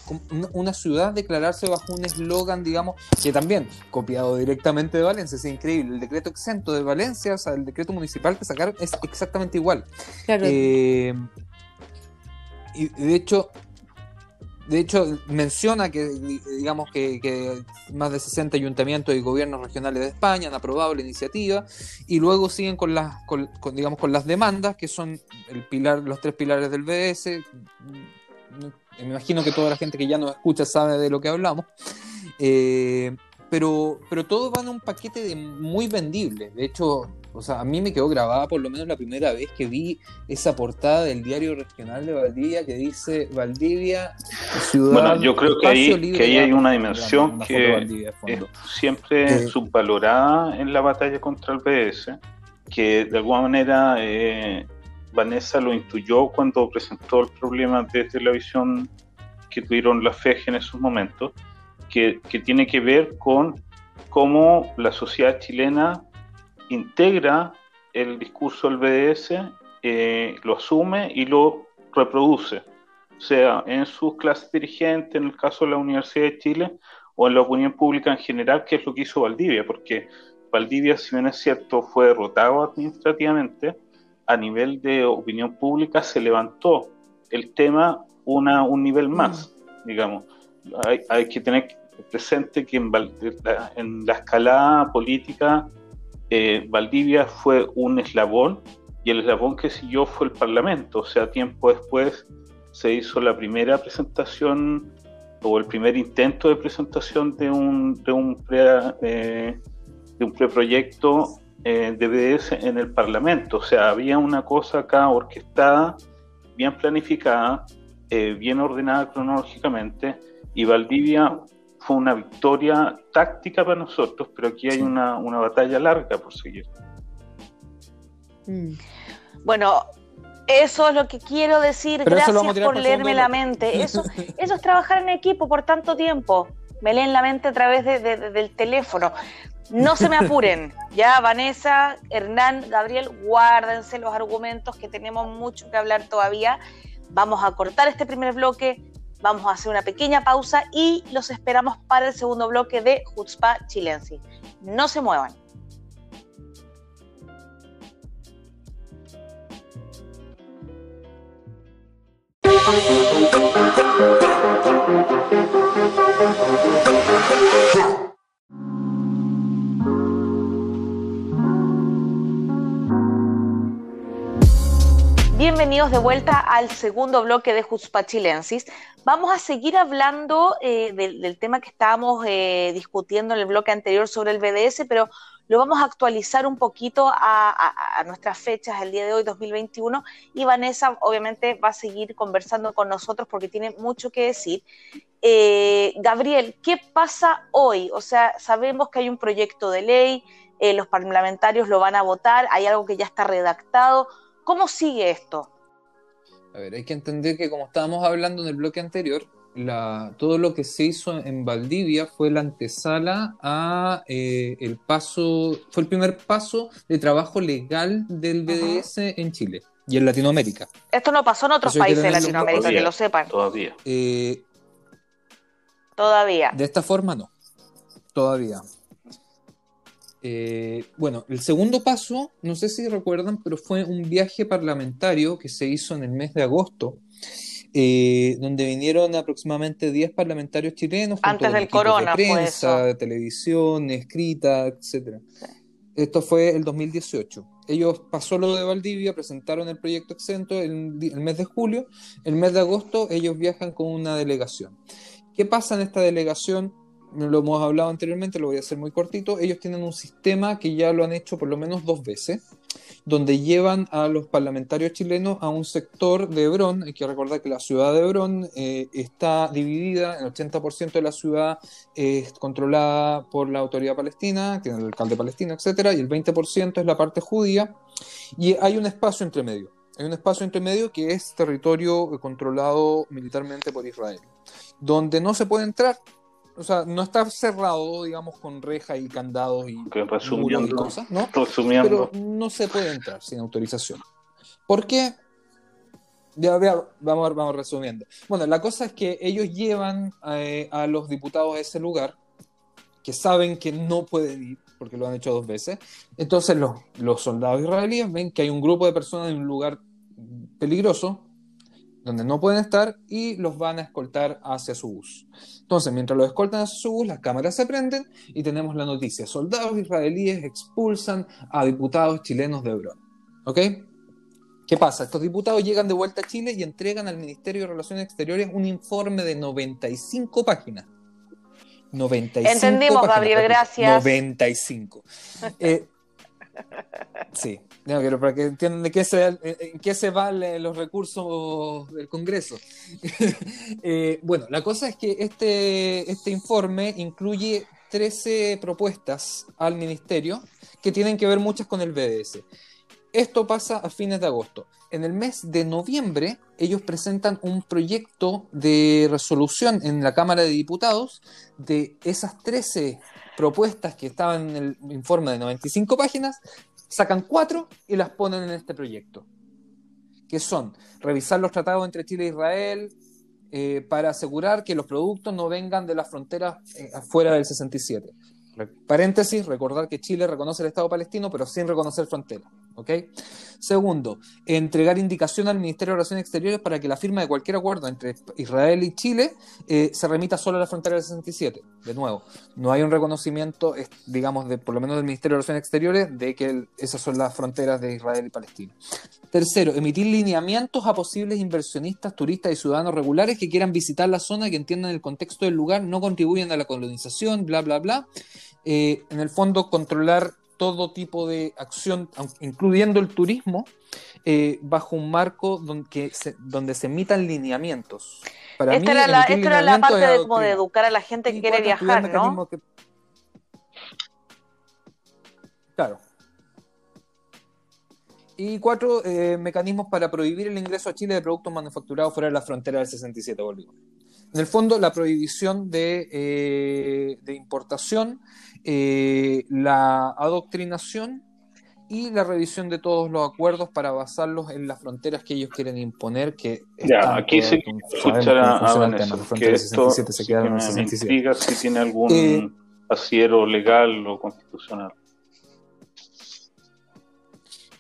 Speaker 4: una ciudad declararse bajo un eslogan, digamos, que también, copiado directamente de Valencia, es increíble, el decreto exento de Valencia, o sea, el decreto municipal que sacaron es exactamente igual. Eh, y de hecho, de hecho, menciona que, digamos, que, más de 60 ayuntamientos y gobiernos regionales de España han aprobado la iniciativa y luego siguen con las, digamos, con las demandas, que son el pilar, los tres pilares del BS. Me imagino que toda la gente que ya nos escucha sabe de lo que hablamos. Eh, pero, pero todo va en un paquete de muy vendible. De hecho, o sea, a mí me quedó grabada por lo menos la primera vez que vi esa portada del diario regional de Valdivia que dice Valdivia, ciudad.
Speaker 3: Bueno, yo creo que ahí, que ahí hay una dimensión que es siempre eh, subvalorada en la batalla contra el PS, que de alguna manera eh, Vanessa lo intuyó cuando presentó el problema desde la visión que tuvieron la FEG en esos momentos, que, que tiene que ver con cómo la sociedad chilena integra el discurso del BDS, eh, lo asume y lo reproduce, sea en sus clases dirigentes, en el caso de la Universidad de Chile, o en la opinión pública en general, que es lo que hizo Valdivia, porque Valdivia, si bien es cierto, fue derrotado administrativamente, a nivel de opinión pública se levantó el tema una, un nivel más, mm. digamos. Hay, hay, que tener presente que en, en la escalada política eh, Valdivia fue un eslabón y el eslabón que siguió fue el Parlamento. O sea, tiempo después se hizo la primera presentación o el primer intento de presentación de un, de un, eh, de un preproyecto eh, de BDS en el Parlamento. O sea, había una cosa acá orquestada, bien planificada, bien ordenada cronológicamente, y Valdivia fue una victoria táctica para nosotros, pero aquí hay una, batalla larga por seguir.
Speaker 2: Mm. Bueno, eso es lo que quiero decir. Gracias por leerme la mente. Eso, eso es trabajar en equipo por tanto tiempo. Me leen la mente a través del teléfono. No se me apuren. Ya, Vanessa, Hernán, Gabriel, guárdense los argumentos que tenemos mucho que hablar todavía. Vamos a cortar este primer bloque Vamos a hacer una pequeña pausa y los esperamos para el segundo bloque de Jutzpa Chilensi. No se muevan. Bienvenidos de vuelta al segundo bloque de Chilensis. Vamos a seguir hablando eh, del, tema que estábamos eh, discutiendo en el bloque anterior sobre el BDS, pero lo vamos a actualizar un poquito a, nuestras fechas, el día de hoy, 2021, y Vanessa obviamente va a seguir conversando con nosotros porque tiene mucho que decir. Eh, Gabriel, ¿qué pasa hoy? O sea, sabemos que hay un proyecto de ley, los parlamentarios lo van a votar, hay algo que ya está redactado ¿Cómo sigue esto?
Speaker 4: A ver, hay que entender que como estábamos hablando en el bloque anterior, todo lo que se hizo en Valdivia fue la antesala a eh, el paso, fue el primer paso de trabajo legal del BDS en Chile y en Latinoamérica.
Speaker 2: Esto no pasó en otros países de Latinoamérica, que lo sepan.
Speaker 3: Todavía.
Speaker 4: Eh,
Speaker 2: todavía.
Speaker 4: De esta forma no. Todavía. Eh, bueno, el segundo paso, no sé si recuerdan, pero fue un viaje parlamentario que se hizo en el mes de agosto, eh, donde vinieron aproximadamente 10 parlamentarios chilenos.
Speaker 2: Antes del corona,
Speaker 4: de prensa, de televisión, escrita, etc. Esto fue el 2018. Ellos pasó lo de Valdivia, presentaron el proyecto exento el, el mes de julio. El mes de agosto ellos viajan con una delegación. ¿Qué pasa en esta delegación? Lo hemos hablado anteriormente, lo voy a hacer muy cortito, ellos tienen un sistema que ya lo han hecho por lo menos dos veces, donde llevan a los parlamentarios chilenos a un sector de Hebrón, hay que recordar que la ciudad de Hebrón eh, está dividida, el 80% de la ciudad es controlada por la autoridad palestina, tiene el alcalde palestino, etc., y el 20% es la parte judía, y hay un espacio entre medio. Hay un espacio entre medio que es territorio controlado militarmente por Israel, donde no se puede entrar o sea, no está cerrado, digamos, con reja y candados y,
Speaker 3: y
Speaker 4: cosas, ¿no? Pero no se puede entrar sin autorización. ¿Por qué? Ya, vamos, vamos resumiendo. Bueno, la cosa es que ellos llevan eh, a los diputados a ese lugar, que saben que no pueden ir, porque lo han hecho dos veces. Entonces los, los soldados israelíes ven que hay un grupo de personas en un lugar peligroso, donde no pueden estar y los van a escoltar hacia su bus. Entonces, mientras los escoltan hacia su bus, las cámaras se prenden y tenemos la noticia. Soldados israelíes expulsan a diputados chilenos de Hebrón. ¿Ok? ¿Qué pasa? Estos diputados llegan de vuelta a Chile y entregan al Ministerio de Relaciones Exteriores un informe de 95 páginas. 95
Speaker 2: Entendimos, Gabriel, gracias.
Speaker 4: 95. Eh, sí, pero para que entiendan de qué se, en qué se valen los recursos del Congreso. Eh, bueno, la cosa es que este, este informe incluye 13 propuestas al Ministerio que tienen que ver muchas con el BDS. Esto pasa a fines de agosto. En el mes de noviembre, ellos presentan un proyecto de resolución en la Cámara de Diputados de esas 13 propuestas que estaban en el informe de 95 páginas, sacan cuatro y las ponen en este proyecto, que son revisar los tratados entre Chile e Israel eh, para asegurar que los productos no vengan de las fronteras eh, afuera del 67. Paréntesis, recordar que Chile reconoce el Estado palestino, pero sin reconocer fronteras. Segundo, entregar indicación al Ministerio de Relaciones Exteriores para que la firma de cualquier acuerdo entre Israel y Chile eh, se remita solo a la frontera del 67. De nuevo, no hay un reconocimiento, digamos, de, por lo menos del Ministerio de Relaciones Exteriores, de que esas son las fronteras de Israel y Palestina. Tercero, emitir lineamientos a posibles inversionistas, turistas y ciudadanos regulares que quieran visitar la zona, que entiendan el contexto del lugar, no contribuyen a la colonización, bla, bla, bla. Eh, en el fondo, controlar todo tipo de acción, incluyendo el turismo, eh, bajo un marco donde se, donde se emitan lineamientos.
Speaker 2: Para esta era la, era la parte de, como de educar a la gente que quiere viajar, ¿no?
Speaker 4: Claro. Y cuatro eh, mecanismos para prohibir el ingreso a Chile de productos manufacturados fuera de la frontera del 67 Bolívar. En el fondo, la prohibición de, eh, de importación eh, la adoctrinación y la revisión de todos los acuerdos para basarlos en las fronteras que ellos quieren imponer. Que
Speaker 3: ya, aquí sí escuchar a, Vanessa, que esto se si tiene algún eh, asiero legal o constitucional.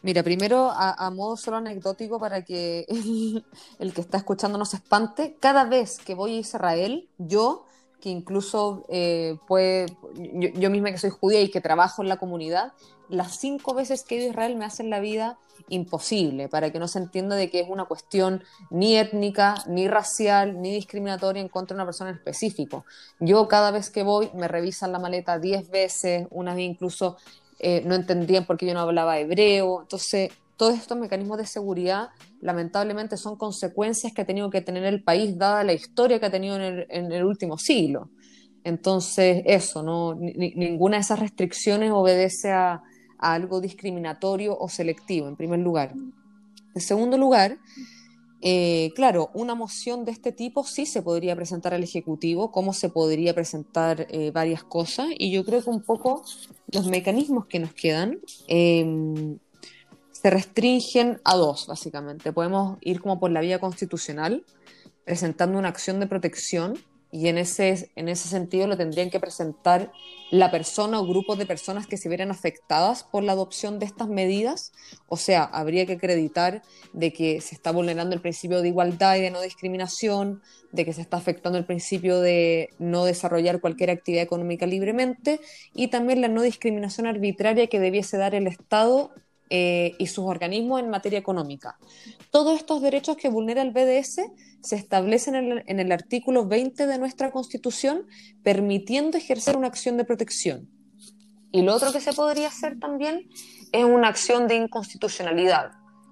Speaker 5: Mira, primero, a, modo solo anecdótico para que el, el, que está escuchando no se espante, cada vez que voy a Israel, yo que incluso eh, puede, yo, misma que soy judía y que trabajo en la comunidad, las cinco veces que he ido a Israel me hacen la vida imposible, para que no se entienda de que es una cuestión ni étnica, ni racial, ni discriminatoria en contra de una persona en específico. Yo cada vez que voy me revisan la maleta diez veces, una vez incluso eh, no entendían por qué yo no hablaba hebreo, entonces todos estos mecanismos de seguridad lamentablemente son consecuencias que ha tenido que tener el país dada la historia que ha tenido en el, último siglo. Entonces, eso, ¿no? ninguna de esas restricciones obedece a, algo discriminatorio o selectivo, en primer lugar. En segundo lugar, eh, claro, una moción de este tipo sí se podría presentar al Ejecutivo, como se podría presentar eh, varias cosas, y yo creo que un poco los mecanismos que nos quedan eh, se restringen a dos, básicamente. Podemos ir como por la vía constitucional, presentando una acción de protección y en ese, en ese sentido lo tendrían que presentar la persona o grupos de personas que se vieran afectadas por la adopción de estas medidas. O sea, habría que acreditar de que se está vulnerando el principio de igualdad y de no discriminación, de que se está afectando el principio de no desarrollar cualquier actividad económica libremente y también la no discriminación arbitraria que debiese dar el Estado eh, y sus organismos en materia económica. Todos estos derechos que vulnera el BDS se establecen en el, artículo 20 de nuestra Constitución, permitiendo ejercer una acción de protección. Y lo otro que se podría hacer también es una acción de inconstitucionalidad,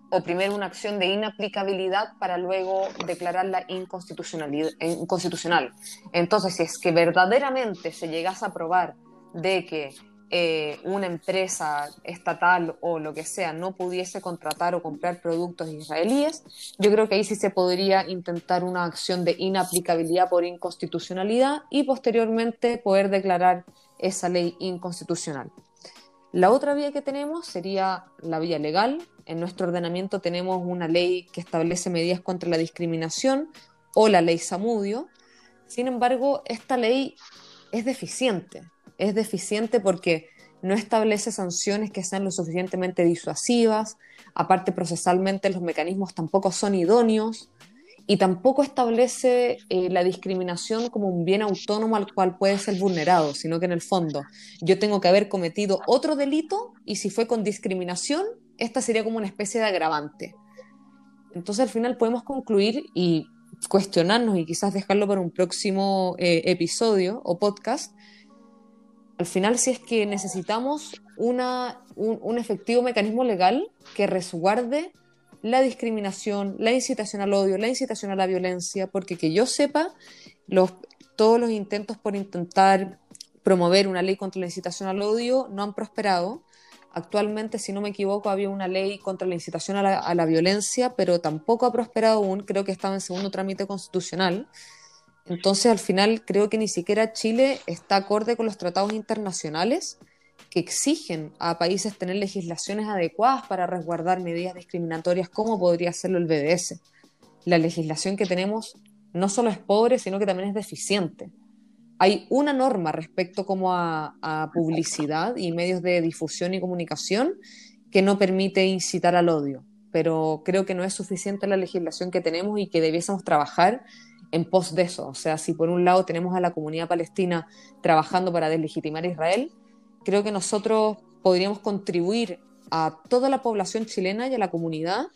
Speaker 5: o primero una acción de inaplicabilidad para luego declararla inconstitucional. Entonces, si es que verdaderamente se llegase a probar de que eh, una empresa estatal o lo que sea no pudiese contratar o comprar productos israelíes, yo creo que ahí sí se podría intentar una acción de inaplicabilidad por inconstitucionalidad y posteriormente poder declarar esa ley inconstitucional. La otra vía que tenemos sería la vía legal. En nuestro ordenamiento tenemos una ley que establece medidas contra la discriminación o la ley Samudio. Sin embargo, esta ley es deficiente es deficiente porque no establece sanciones que sean lo suficientemente disuasivas, aparte procesalmente los mecanismos tampoco son idóneos y tampoco establece eh, la discriminación como un bien autónomo al cual puede ser vulnerado, sino que en el fondo yo tengo que haber cometido otro delito y si fue con discriminación, esta sería como una especie de agravante. Entonces al final podemos concluir y cuestionarnos y quizás dejarlo para un próximo eh, episodio o podcast, al final si es que necesitamos un, efectivo mecanismo legal que resguarde la discriminación, la incitación al odio, la incitación a la violencia, porque que yo sepa, todos los intentos por intentar promover una ley contra la incitación al odio no han prosperado. Actualmente, si no me equivoco, había una ley contra la incitación a la, a la violencia, pero tampoco ha prosperado aún, creo que estaba en segundo trámite constitucional. Entonces, al final, creo que ni siquiera Chile está acorde con los tratados internacionales que exigen a países tener legislaciones adecuadas para resguardar medidas discriminatorias como podría hacerlo el BDS. La legislación que tenemos no solo es pobre, sino que también es deficiente. Hay una norma respecto como a, a publicidad y medios de difusión y comunicación que no permite incitar al odio, pero creo que no es suficiente la legislación que tenemos y que debiésemos trabajar en pos de eso. O sea, si por un lado tenemos a la comunidad palestina trabajando para deslegitimar a Israel, creo que nosotros podríamos contribuir a toda la población chilena y a la comunidad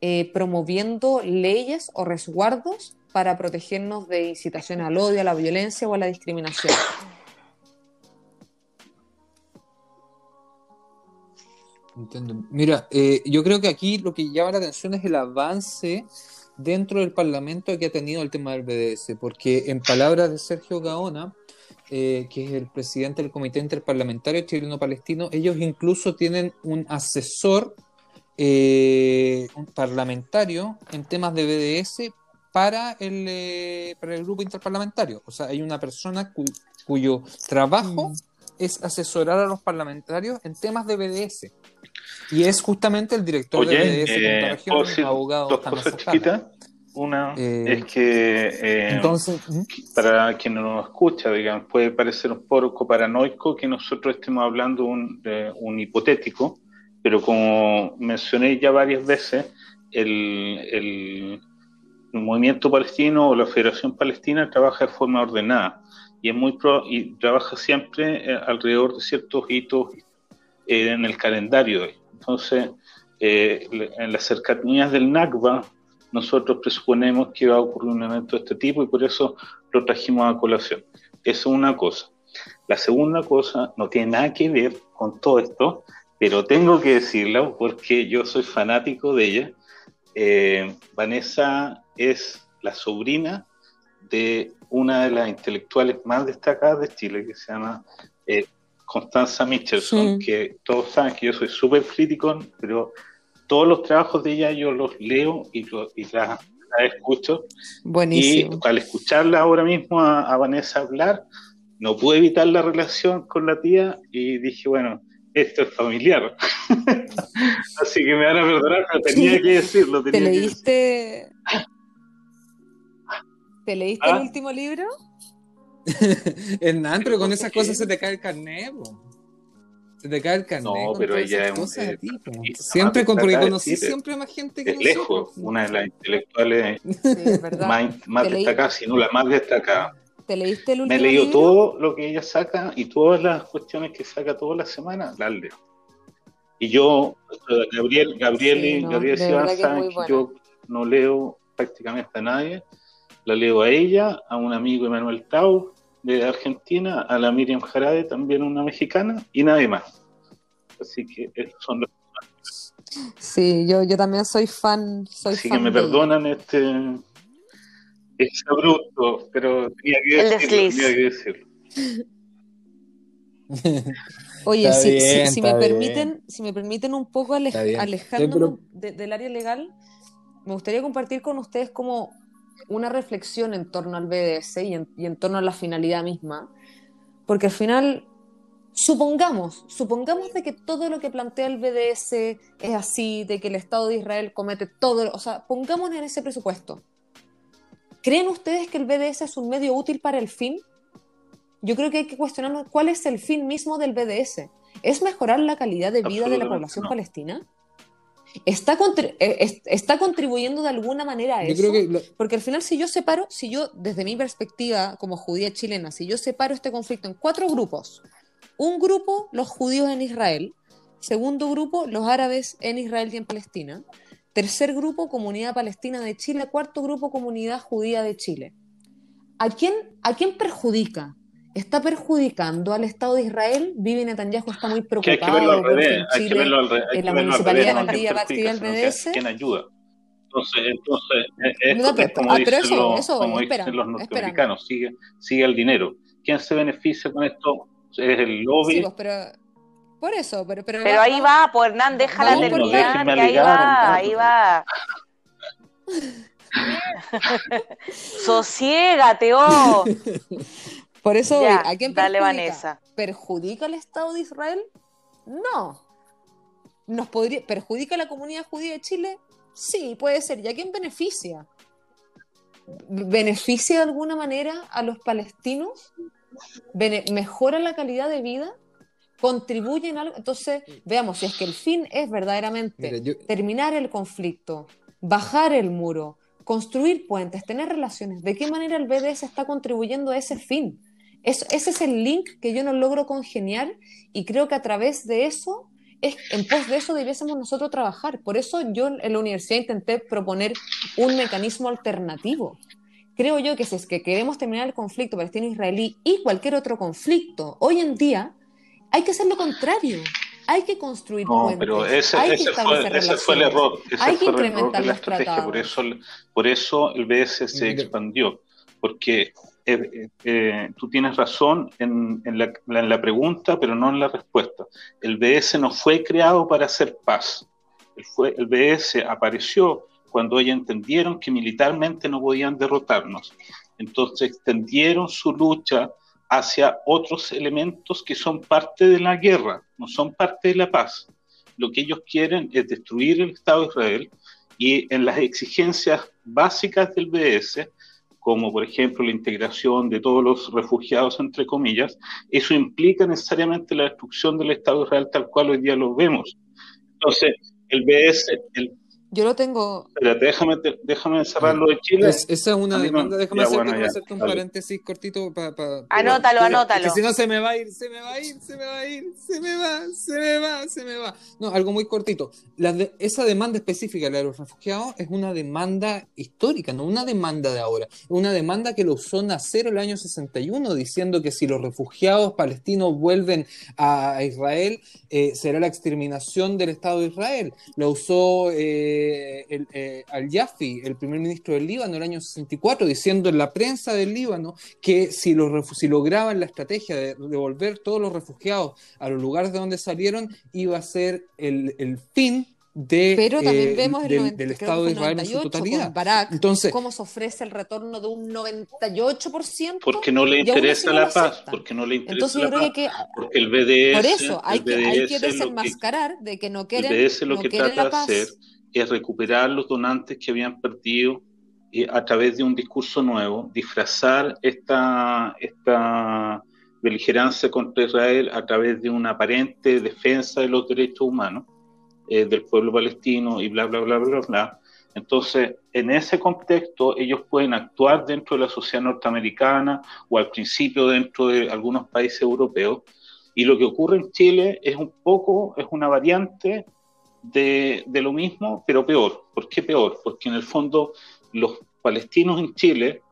Speaker 5: eh, promoviendo leyes o resguardos para protegernos de incitación al odio, a la violencia o a la discriminación.
Speaker 4: Entiendo. Mira, eh, yo creo que aquí lo que llama la atención es el avance dentro del Parlamento que ha tenido el tema del BDS, porque en palabras de Sergio Gaona, eh, que es el presidente del Comité Interparlamentario Chileno-Palestino, ellos incluso tienen un asesor eh, un parlamentario en temas de BDS para el, eh, para el grupo interparlamentario. O sea, hay una persona cuyo trabajo mm. es asesorar a los parlamentarios en temas de BDS. Y es justamente el director de BDS
Speaker 3: eh, región, abogado. Dos cosas chiquitas. Una eh, es que, eh, entonces, para quien no nos escucha, digamos, puede parecer un poco paranoico que nosotros estemos hablando un, de un hipotético, pero como mencioné ya varias veces, el, el, movimiento palestino o la Federación Palestina trabaja de forma ordenada y es muy y trabaja siempre eh, alrededor de ciertos hitos eh, en el calendario. Entonces, eh, en las cercanías del NACBA, nosotros presuponemos que va a ocurrir un evento de este tipo y por eso lo trajimos a colación. Eso es una cosa. La segunda cosa no tiene nada que ver con todo esto, pero tengo que decirlo porque yo soy fanático de ella. Vanessa es la sobrina de una de las intelectuales más destacadas de Chile, que se llama eh, Constanza Michelson, que todos saben que yo soy súper crítico, pero todos los trabajos de ella yo los leo y, y las, escucho.
Speaker 5: Buenísimo.
Speaker 3: Y al escucharla ahora mismo a, Vanessa hablar, no pude evitar la relación con la tía y dije, bueno, esto es familiar. Así que me van a perdonar, pero tenía que decirlo.
Speaker 5: ¿Te leíste, ¿Te leíste el ah. último libro?
Speaker 4: Hernán, pero con esas cosas se te cae el carnet, Se te cae el carnet.
Speaker 3: No, pero ella es
Speaker 4: un. Eh, siempre, con, porque conocí siempre más gente que
Speaker 3: es lejos, una de las intelectuales más, destacadas, si no la más destacada.
Speaker 5: ¿Te leíste el último
Speaker 3: Me he leído todo lo que ella saca y todas las cuestiones que saca todas las semanas, las leo. Y yo, Gabriel, Gabriel Gabriel saben que yo no leo prácticamente a nadie la leo a ella, a un amigo Emanuel Tau de Argentina, a la Miriam Jarade, también una mexicana, y nadie más. Así que esos son los
Speaker 5: Sí, yo, yo también soy fan. Soy
Speaker 3: Así que me perdonan este, este bruto, pero tenía que decirlo.
Speaker 5: Oye, si, me permiten, si me permiten un poco alejando del área legal, me gustaría compartir con ustedes como una reflexión en torno al BDS y en, torno a la finalidad misma, porque al final, supongamos, supongamos de que todo lo que plantea el BDS es así, de que el Estado de Israel comete todo, o sea, pongámonos en ese presupuesto. ¿Creen ustedes que el BDS es un medio útil para el fin? Yo creo que hay que cuestionarnos cuál es el fin mismo del BDS. ¿Es mejorar la calidad de vida de la población palestina? Está, eh, está contribuyendo de alguna manera a eso. Porque al final, si yo separo, si yo, desde mi perspectiva como judía chilena, si yo separo este conflicto en cuatro grupos, un grupo, los judíos en Israel, segundo grupo, los árabes en Israel y en Palestina, tercer grupo, comunidad palestina de Chile, cuarto grupo, comunidad judía de Chile. ¿A quién, a quién perjudica? Está perjudicando al Estado de Israel. Vivi Netanyahu está muy preocupado.
Speaker 3: hay que verlo al revés. Hay que verlo al revés.
Speaker 5: En la municipalidad de Valdivia va a activar el BDS.
Speaker 3: ¿Quién ayuda? Entonces, entonces es, como, ah, dicen, eso, los, como dicen los norteamericanos, sigue, sigue el dinero. ¿Quién se beneficia con esto? Es el lobby. Sí,
Speaker 5: pues, pero, por eso, pero, pero,
Speaker 2: pero ahí va, pues Hernán, déjala terminar, que ahí va, ahí va. Sosiégate, oh.
Speaker 5: Por eso, ¿a quién perjudica? ¿Perjudica al Estado de Israel? No. ¿Nos podría, ¿Perjudica a la comunidad judía de Chile? Sí, puede ser. ¿Y a quién beneficia? ¿Beneficia de alguna manera a los palestinos? ¿Mejora la calidad de vida? ¿Contribuye en algo? Entonces, veamos, si es que el fin es verdaderamente terminar el conflicto, bajar el muro, construir puentes, tener relaciones, ¿de qué manera el BDS está contribuyendo a ese fin? Ese es el link que yo no logro congeniar y creo que a través de eso, es, en pos de eso debiésemos nosotros trabajar. Por eso yo en la universidad intenté proponer un mecanismo alternativo. Creo yo que si es que queremos terminar el conflicto palestino-israelí y cualquier otro conflicto, hoy en día hay que hacer lo contrario. Hay que construir
Speaker 3: no, pero ese, hay ese, fue, ese fue, el error. Ese hay fue que el error de la estrategia. Por eso, por eso el BS se expandió. Porque eh, eh, tú tienes razón en, la, pregunta, pero no en la respuesta. El BS no fue creado para hacer paz. El, fue, el BS apareció cuando ellos entendieron que militarmente no podían derrotarnos. Entonces extendieron su lucha hacia otros elementos que son parte de la guerra, no son parte de la paz. Lo que ellos quieren es destruir el Estado de Israel y en las exigencias básicas del BS como por ejemplo la integración de todos los refugiados, entre comillas, eso implica necesariamente la destrucción del Estado Israel tal cual hoy día lo vemos. Entonces, el BS,
Speaker 5: Yo lo tengo.
Speaker 3: Espérate, déjame, déjame encerrarlo de Chile.
Speaker 4: esa es una demanda. Déjame, hacerte, un paréntesis cortito para.
Speaker 2: anótalo, anótalo.
Speaker 4: Que si no se me va a ir, se me va a ir, se me va a ir, se me va, se me va, se me va. No, algo muy cortito. La esa demanda específica de los refugiados es una demanda histórica, no una demanda de ahora. Una demanda que lo usó Nacer el año 61, diciendo que si los refugiados palestinos vuelven a Israel, eh, será la exterminación del Estado de Israel. Lo usó. Eh, el, eh, al Yafi, el primer ministro del Líbano, el año 64, diciendo en la prensa del Líbano que si, los, si lograban la estrategia de devolver todos los refugiados a los lugares de donde salieron, iba a ser el, el fin de,
Speaker 5: Pero también eh, vemos
Speaker 4: el del, Estado de Israel en su totalidad.
Speaker 5: Entonces, ¿cómo se ofrece el retorno de un 98%?
Speaker 3: Porque no le interesa la paz, porque no le interesa la paz. Que, porque el BDS,
Speaker 5: por eso hay, que, hay que desenmascarar de que no quieren,
Speaker 3: el BDS lo que trata de hacer es recuperar los donantes que habían perdido eh, a través de un discurso nuevo, disfrazar esta, esta beligerancia contra Israel a través de una aparente defensa de los derechos humanos eh, del pueblo palestino y bla, bla, bla, bla, bla. Entonces, en ese contexto, ellos pueden actuar dentro de la sociedad norteamericana o al principio dentro de algunos países europeos. Y lo que ocurre en Chile es un poco, es una variante de, lo mismo, pero peor. ¿Por qué peor? Porque en el fondo los palestinos en Chile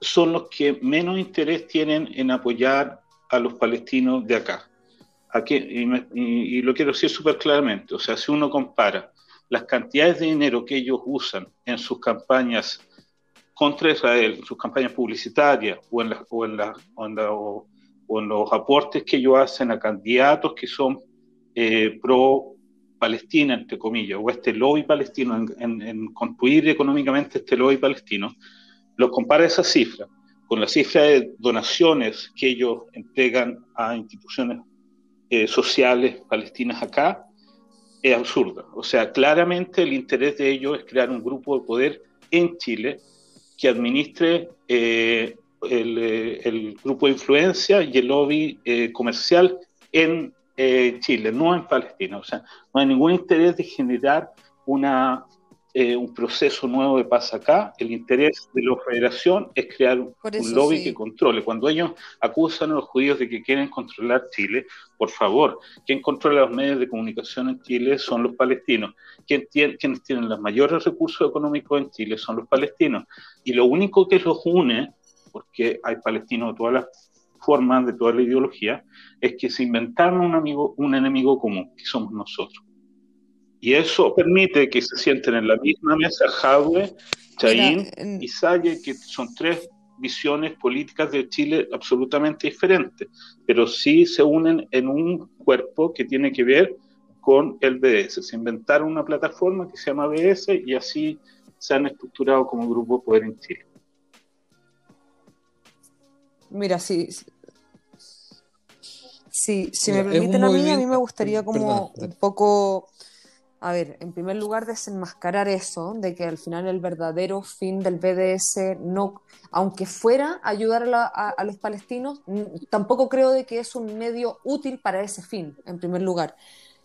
Speaker 3: son los que menos interés tienen en apoyar a los palestinos de acá. Aquí, y, lo quiero decir súper claramente, o sea, si uno compara las cantidades de dinero que ellos usan en sus campañas contra Israel, en sus campañas publicitarias o en, o en, o en, los aportes que ellos hacen a candidatos que son eh, pro Palestina, entre comillas, o este lobby palestino, en, construir económicamente este lobby palestino, lo compara esa cifra con la cifra de donaciones que ellos entregan a instituciones eh, sociales palestinas acá, es absurda. O sea, claramente el interés de ellos es crear un grupo de poder en Chile que administre eh, eh, el, grupo de influencia y el lobby comercial en eh, Chile, no en Palestina. O sea, no hay ningún interés de generar una, eh, un proceso nuevo de paz acá. El interés de la federación es crear un, lobby que controle. Cuando ellos acusan a los judíos de que quieren controlar Chile, por favor, quien controla los medios de comunicación en Chile son los palestinos. Quien tiene, quienes tienen los mayores recursos económicos en Chile son los palestinos. Y lo único que los une, porque hay palestinos de todas las formas, de toda la ideología, es que se inventaron un, amigo, un enemigo común, que somos nosotros. Y eso permite que se sienten en la misma mesa Jadwe, Chaín y Salle, que son tres visiones políticas de Chile absolutamente diferentes, pero sí se unen en un cuerpo que tiene que ver con el BDS. Se inventaron una plataforma que se llama BS y así se han estructurado como grupo de poder en Chile.
Speaker 5: Mira, sí, Sí, si me permiten a mí, a mí me gustaría como un poco, a ver, en primer lugar desenmascarar eso, de que al final el verdadero fin del BDS no, aunque fuera ayudar a, los palestinos, tampoco creo de que es un medio útil para ese fin, en primer lugar.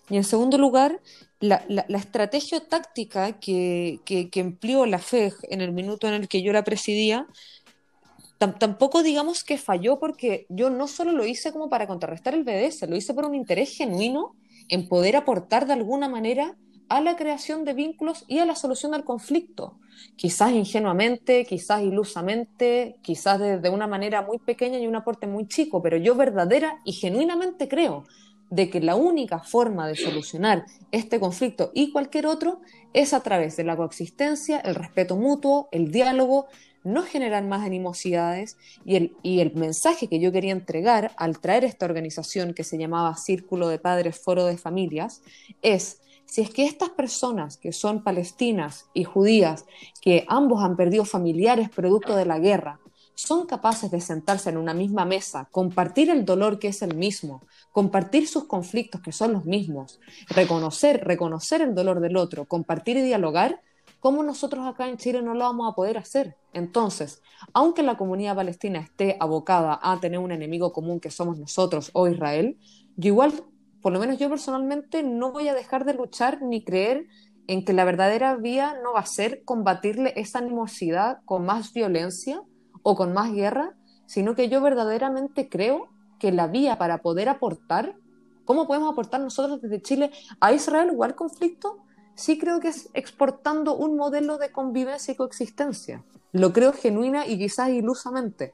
Speaker 5: Y en segundo lugar, la, estrategia táctica que, que, que empleó la FEG en el minuto en el que yo la presidía tampoco digamos que falló porque yo no solo lo hice como para contrarrestar el BDS, lo hice por un interés genuino en poder aportar de alguna manera a la creación de vínculos y a la solución del conflicto. Quizás ingenuamente, quizás ilusamente, quizás de, una manera muy pequeña y un aporte muy chico, pero yo verdadera y genuinamente creo de que la única forma de solucionar este conflicto y cualquier otro es a través de la coexistencia, el respeto mutuo, el diálogo, no generar más animosidades y el, y el mensaje que yo quería entregar al traer esta organización que se llamaba Círculo de Padres Foro de Familias es si es que estas personas que son palestinas y judías, que ambos han perdido familiares producto de la guerra, son capaces de sentarse en una misma mesa, compartir el dolor que es el mismo, compartir sus conflictos que son los mismos, reconocer, reconocer el dolor del otro, compartir y dialogar, ¿cómo nosotros acá en Chile no lo vamos a poder hacer? Entonces, aunque la comunidad palestina esté abocada a tener un enemigo común que somos nosotros o Israel, yo igual, por lo menos yo personalmente, no voy a dejar de luchar ni creer en que la verdadera vía no va a ser combatirle esa animosidad con más violencia o con más guerra, sino que yo verdaderamente creo que la vía para poder aportar, ¿cómo podemos aportar nosotros desde Chile a Israel o al conflicto? Sí creo que es exportando un modelo de convivencia y coexistencia. Lo creo genuina y quizás ilusamente,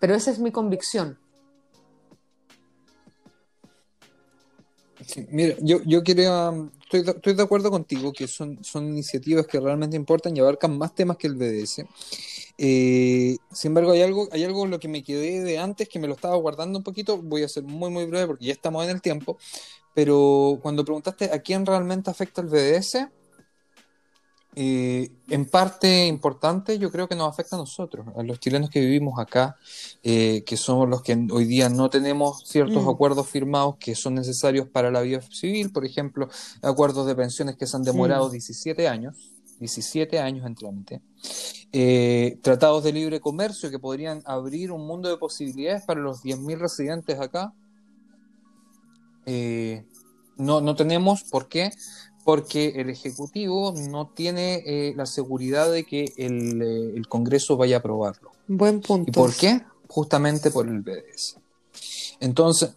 Speaker 5: pero esa es mi convicción.
Speaker 4: mira, yo, yo quería, estoy, estoy, de acuerdo contigo que son, son iniciativas que realmente importan y abarcan más temas que el BDS. Eh, sin embargo, hay algo, hay algo en lo que me quedé de antes que me lo estaba guardando un poquito. Voy a ser muy, muy breve porque ya estamos en el tiempo. Pero cuando preguntaste a quién realmente afecta el BDS, eh, en parte importante yo creo que nos afecta a nosotros, a los chilenos que vivimos acá, eh, que somos los que hoy día no tenemos ciertos mm. acuerdos firmados que son necesarios para la vida civil, por ejemplo, acuerdos de pensiones que se han demorado 17 años 17 años en trámite. Eh, tratados de libre comercio que podrían abrir un mundo de posibilidades para los 10.000 residentes acá. Eh, no, no tenemos, ¿por qué? Porque el Ejecutivo no tiene eh, la seguridad de que el, el, Congreso vaya a aprobarlo.
Speaker 5: Buen punto.
Speaker 4: ¿Y por qué? Justamente por el BDS. Entonces,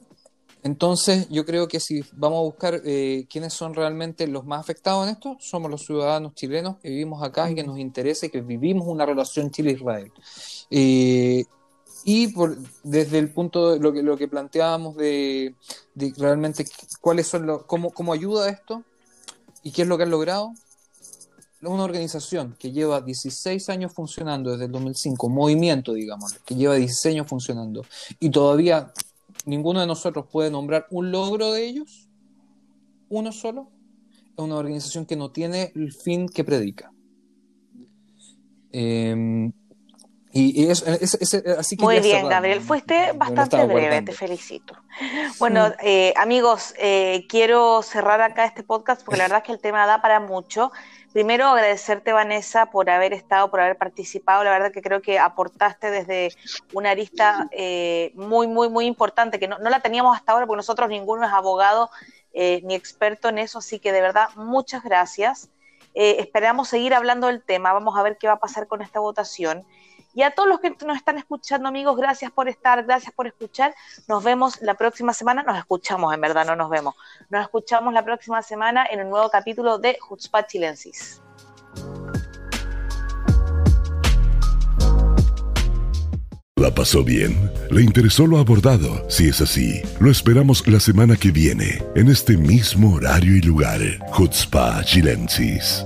Speaker 4: entonces, yo creo que si vamos a buscar eh, quiénes son realmente los más afectados en esto, somos los ciudadanos chilenos que vivimos acá y que nos interesa y que vivimos una relación Chile-Israel. Eh, y por, desde el punto de lo que, lo que planteábamos de, realmente cuáles son los, cómo, cómo ayuda esto y qué es lo que han logrado, una organización que lleva 16 años funcionando desde el 2005, movimiento, digamos, que lleva 16 años funcionando. Y todavía ninguno de nosotros puede nombrar un logro de ellos, uno solo, es una organización que no tiene el fin que predica. Em, y es, así que
Speaker 2: Muy bien, Gabriel, fuiste bastante breve, te felicito. Bueno, eh, amigos, eh, quiero cerrar acá este podcast porque la verdad es que el tema da para mucho. Primero, agradecerte, Vanessa, por haber estado, por haber participado. La verdad que creo que aportaste desde una arista eh, muy, muy, muy importante, que no, la teníamos hasta ahora, porque nosotros ninguno es abogado eh, ni experto en eso. Así que de verdad, muchas gracias. Eh, esperamos seguir hablando del tema. Vamos a ver qué va a pasar con esta votación. Y a todos los que nos están escuchando, amigos, gracias por estar, gracias por escuchar. Nos vemos la próxima semana. Nos escuchamos, en verdad, no nos vemos. Nos escuchamos la próxima semana en un nuevo capítulo de Hutzpah Chilensis.
Speaker 1: ¿La pasó bien? ¿Le interesó lo abordado? Si es así, lo esperamos la semana que viene, en este mismo horario y lugar. Hutzpah Chilensis.